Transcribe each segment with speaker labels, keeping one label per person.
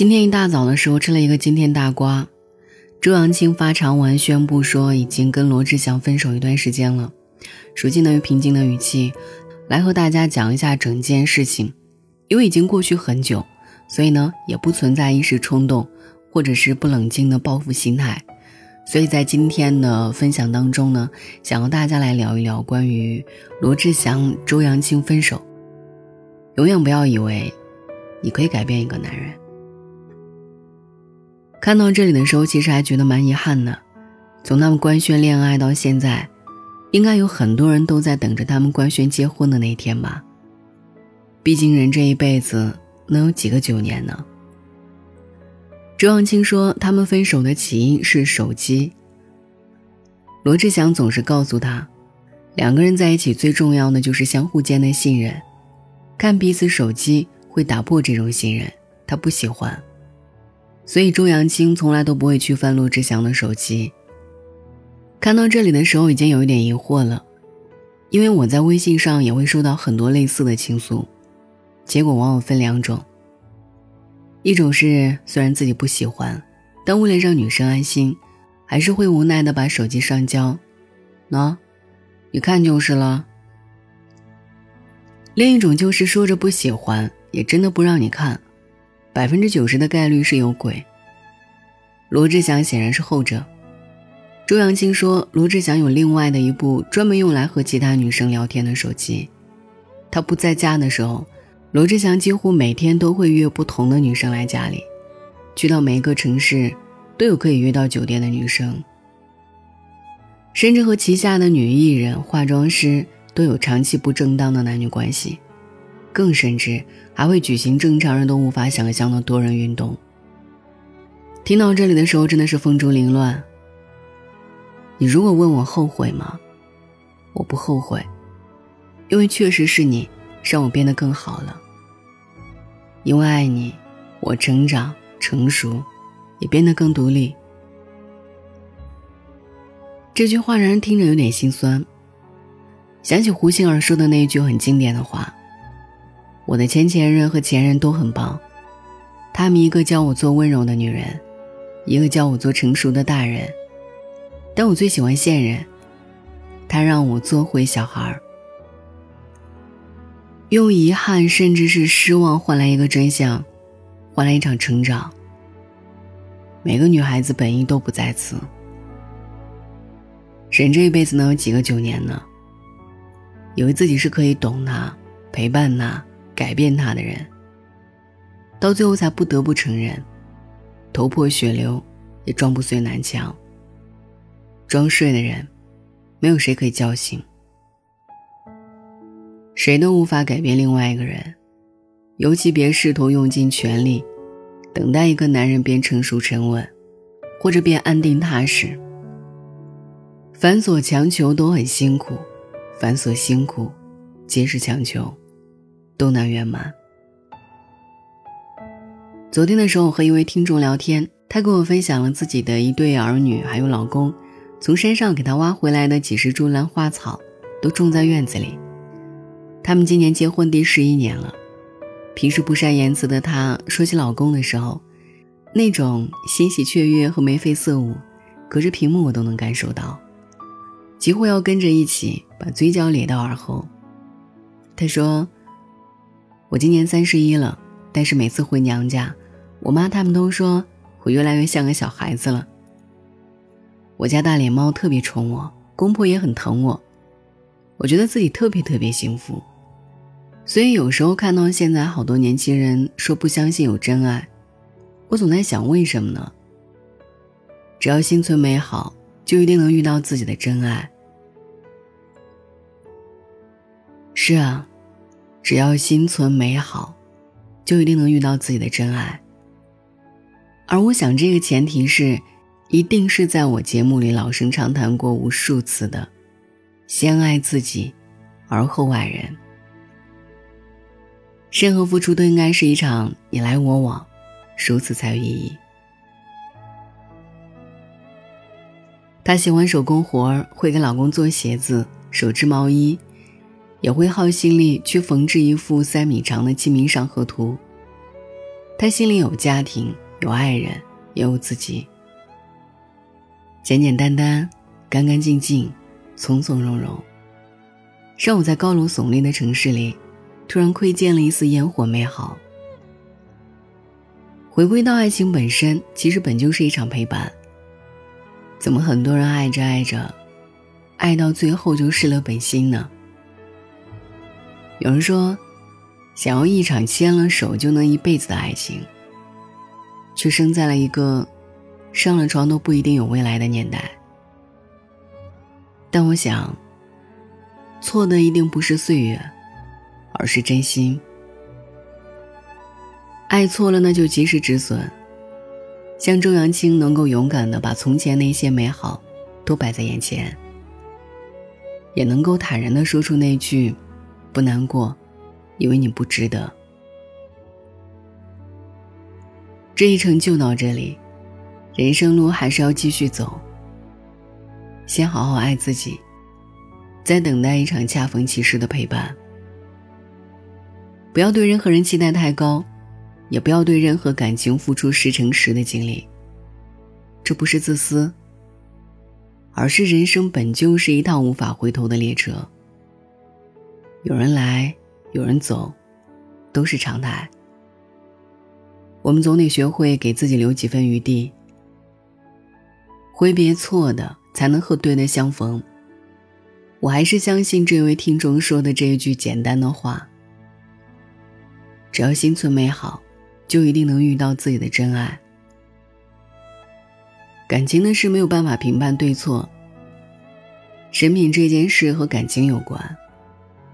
Speaker 1: 今天一大早的时候吃了一个惊天大瓜，周扬青发长文宣布说已经跟罗志祥分手一段时间了，如今呢用平静的语气来和大家讲一下整件事情，因为已经过去很久，所以呢也不存在一时冲动或者是不冷静的报复心态，所以在今天的分享当中呢，想和大家来聊一聊关于罗志祥、周扬青分手。永远不要以为你可以改变一个男人。看到这里的时候，其实还觉得蛮遗憾的。从他们官宣恋爱到现在，应该有很多人都在等着他们官宣结婚的那一天吧。毕竟人这一辈子能有几个九年呢？周扬青说，他们分手的起因是手机。罗志祥总是告诉他，两个人在一起最重要的就是相互间的信任，看彼此手机会打破这种信任，他不喜欢。所以周扬青从来都不会去翻罗志祥的手机。看到这里的时候，已经有一点疑惑了，因为我在微信上也会收到很多类似的倾诉，结果往往分两种。一种是虽然自己不喜欢，但为了让女生安心，还是会无奈的把手机上交，喏，你看就是了。另一种就是说着不喜欢，也真的不让你看。百分之九十的概率是有鬼。罗志祥显然是后者。周扬青说，罗志祥有另外的一部专门用来和其他女生聊天的手机。他不在家的时候，罗志祥几乎每天都会约不同的女生来家里，去到每一个城市，都有可以约到酒店的女生。甚至和旗下的女艺人、化妆师都有长期不正当的男女关系。更甚至还会举行正常人都无法想象的多人运动。听到这里的时候，真的是风中凌乱。你如果问我后悔吗？我不后悔，因为确实是你让我变得更好了。因为爱你，我成长成熟，也变得更独立。这句话让人听着有点心酸，想起胡杏儿说的那一句很经典的话。我的前前任和前任都很棒，他们一个教我做温柔的女人，一个教我做成熟的大人，但我最喜欢现任，他让我做回小孩儿。用遗憾甚至是失望换来一个真相，换来一场成长。每个女孩子本意都不在此。人这一辈子能有几个九年呢？以为自己是可以懂他、陪伴他。改变他的人，到最后才不得不承认，头破血流也撞不碎南墙。装睡的人，没有谁可以叫醒。谁都无法改变另外一个人，尤其别试图用尽全力，等待一个男人变成熟沉稳，或者变安定踏实。繁琐强求都很辛苦，繁琐辛苦，皆是强求。都难圆满。昨天的时候，我和一位听众聊天，他跟我分享了自己的一对儿女，还有老公，从山上给他挖回来的几十株兰花草，都种在院子里。他们今年结婚第十一年了。平时不善言辞的她，说起老公的时候，那种欣喜雀跃和眉飞色舞，隔着屏幕我都能感受到，几乎要跟着一起把嘴角咧到耳后。他说。我今年三十一了，但是每次回娘家，我妈他们都说我越来越像个小孩子了。我家大脸猫特别宠我，公婆也很疼我，我觉得自己特别特别幸福。所以有时候看到现在好多年轻人说不相信有真爱，我总在想为什么呢？只要心存美好，就一定能遇到自己的真爱。是啊。只要心存美好，就一定能遇到自己的真爱。而我想，这个前提是，一定是在我节目里老生常谈过无数次的：先爱自己，而后爱人。任何付出都应该是一场你来我往，如此才有意义。她喜欢手工活，会给老公做鞋子、手织毛衣。也会耗心力去缝制一幅三米长的《清明上河图》。他心里有家庭，有爱人，也有自己。简简单单，干干净净，从从容容。让我在高楼耸立的城市里，突然窥见了一丝烟火美好。回归到爱情本身，其实本就是一场陪伴。怎么很多人爱着爱着，爱到最后就失了本心呢？有人说，想要一场牵了手就能一辈子的爱情，却生在了一个上了床都不一定有未来的年代。但我想，错的一定不是岁月，而是真心。爱错了，那就及时止损。像周扬青能够勇敢的把从前那些美好都摆在眼前，也能够坦然的说出那句“不难过，因为你不值得”。这一程就到这里，人生路还是要继续走。先好好爱自己，再等待一场恰逢其时的陪伴。不要对任何人期待太高。也不要对任何感情付出十成十的精力。这不是自私，而是人生本就是一趟无法回头的列车。有人来，有人走，都是常态。我们总得学会给自己留几分余地，挥别错的，才能和对的相逢。我还是相信这位听众说的这一句简单的话：只要心存美好。就一定能遇到自己的真爱。感情的事没有办法评判对错。人品这件事和感情有关，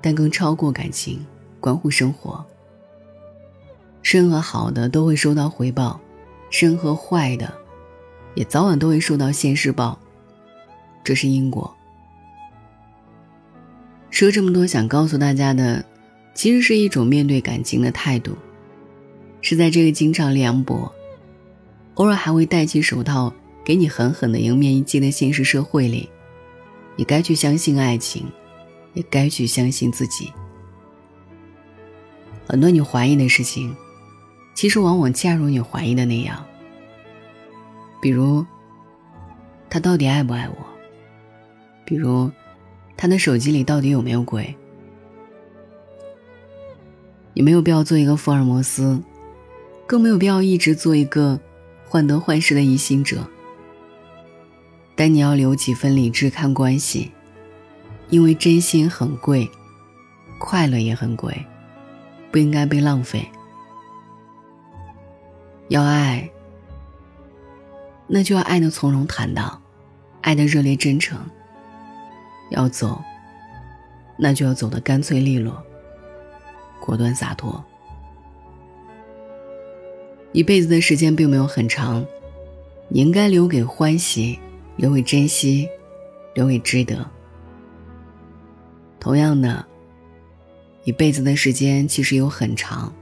Speaker 1: 但更超过感情，关乎生活。任何好的都会收到回报，任何坏的，也早晚都会受到现世报。这是因果。说这么多，想告诉大家的，其实是一种面对感情的态度。是在这个经常凉薄，偶尔还会戴起手套给你狠狠的迎面一击的现实社会里，你该去相信爱情，也该去相信自己。很多你怀疑的事情，其实往往恰如你怀疑的那样。比如，他到底爱不爱我？比如，他的手机里到底有没有鬼？你没有必要做一个福尔摩斯。更没有必要一直做一个患得患失的疑心者，但你要留几分理智看关系，因为真心很贵，快乐也很贵，不应该被浪费。要爱，那就要爱的从容坦荡，爱的热烈真诚；要走，那就要走的干脆利落，果断洒脱。一辈子的时间并没有很长，你应该留给欢喜，留给珍惜，留给值得。同样的，一辈子的时间其实有很长，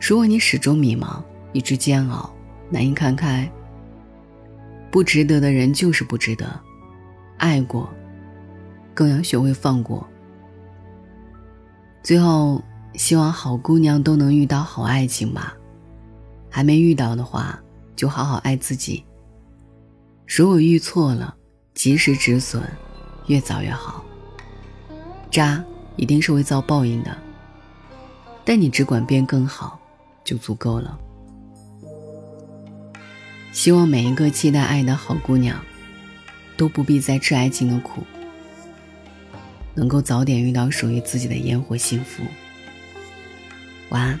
Speaker 1: 如果你始终迷茫，一直煎熬，难以看开，不值得的人就是不值得，爱过，更要学会放过。最后，希望好姑娘都能遇到好爱情吧。还没遇到的话，就好好爱自己。如果遇错了，及时止损，越早越好。渣一定是会遭报应的，但你只管变更好，就足够了。希望每一个期待爱的好姑娘，都不必再吃爱情的苦，能够早点遇到属于自己的烟火幸福。晚安。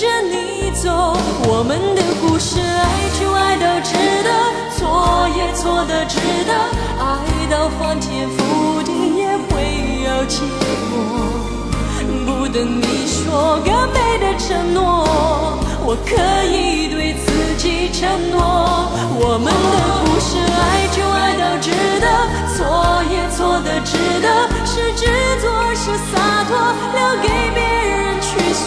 Speaker 2: 着你走，我们的故事，爱就爱到值得，错也错的值得，爱到翻天覆地也会有结果。不。等你说更美的承诺，我可以对自己承诺，我们的故事爱就爱到值得，错也错的值得，是执着是洒脱，留给别人去说，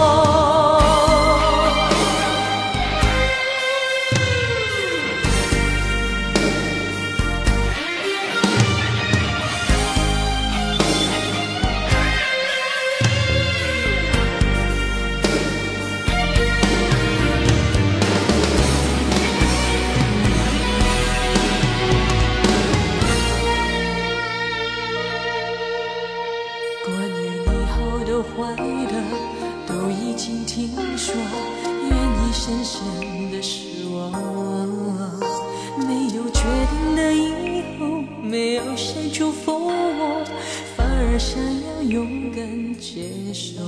Speaker 2: 接受。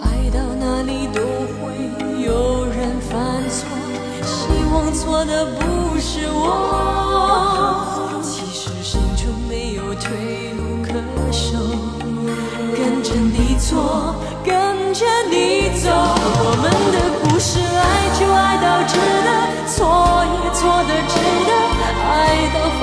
Speaker 2: 爱到哪里都会有人犯错，希望错的不是我。其实心中没有退路可守。跟着你错，跟着你走，我们的故事爱就爱到值得，错也错的值得，爱到疯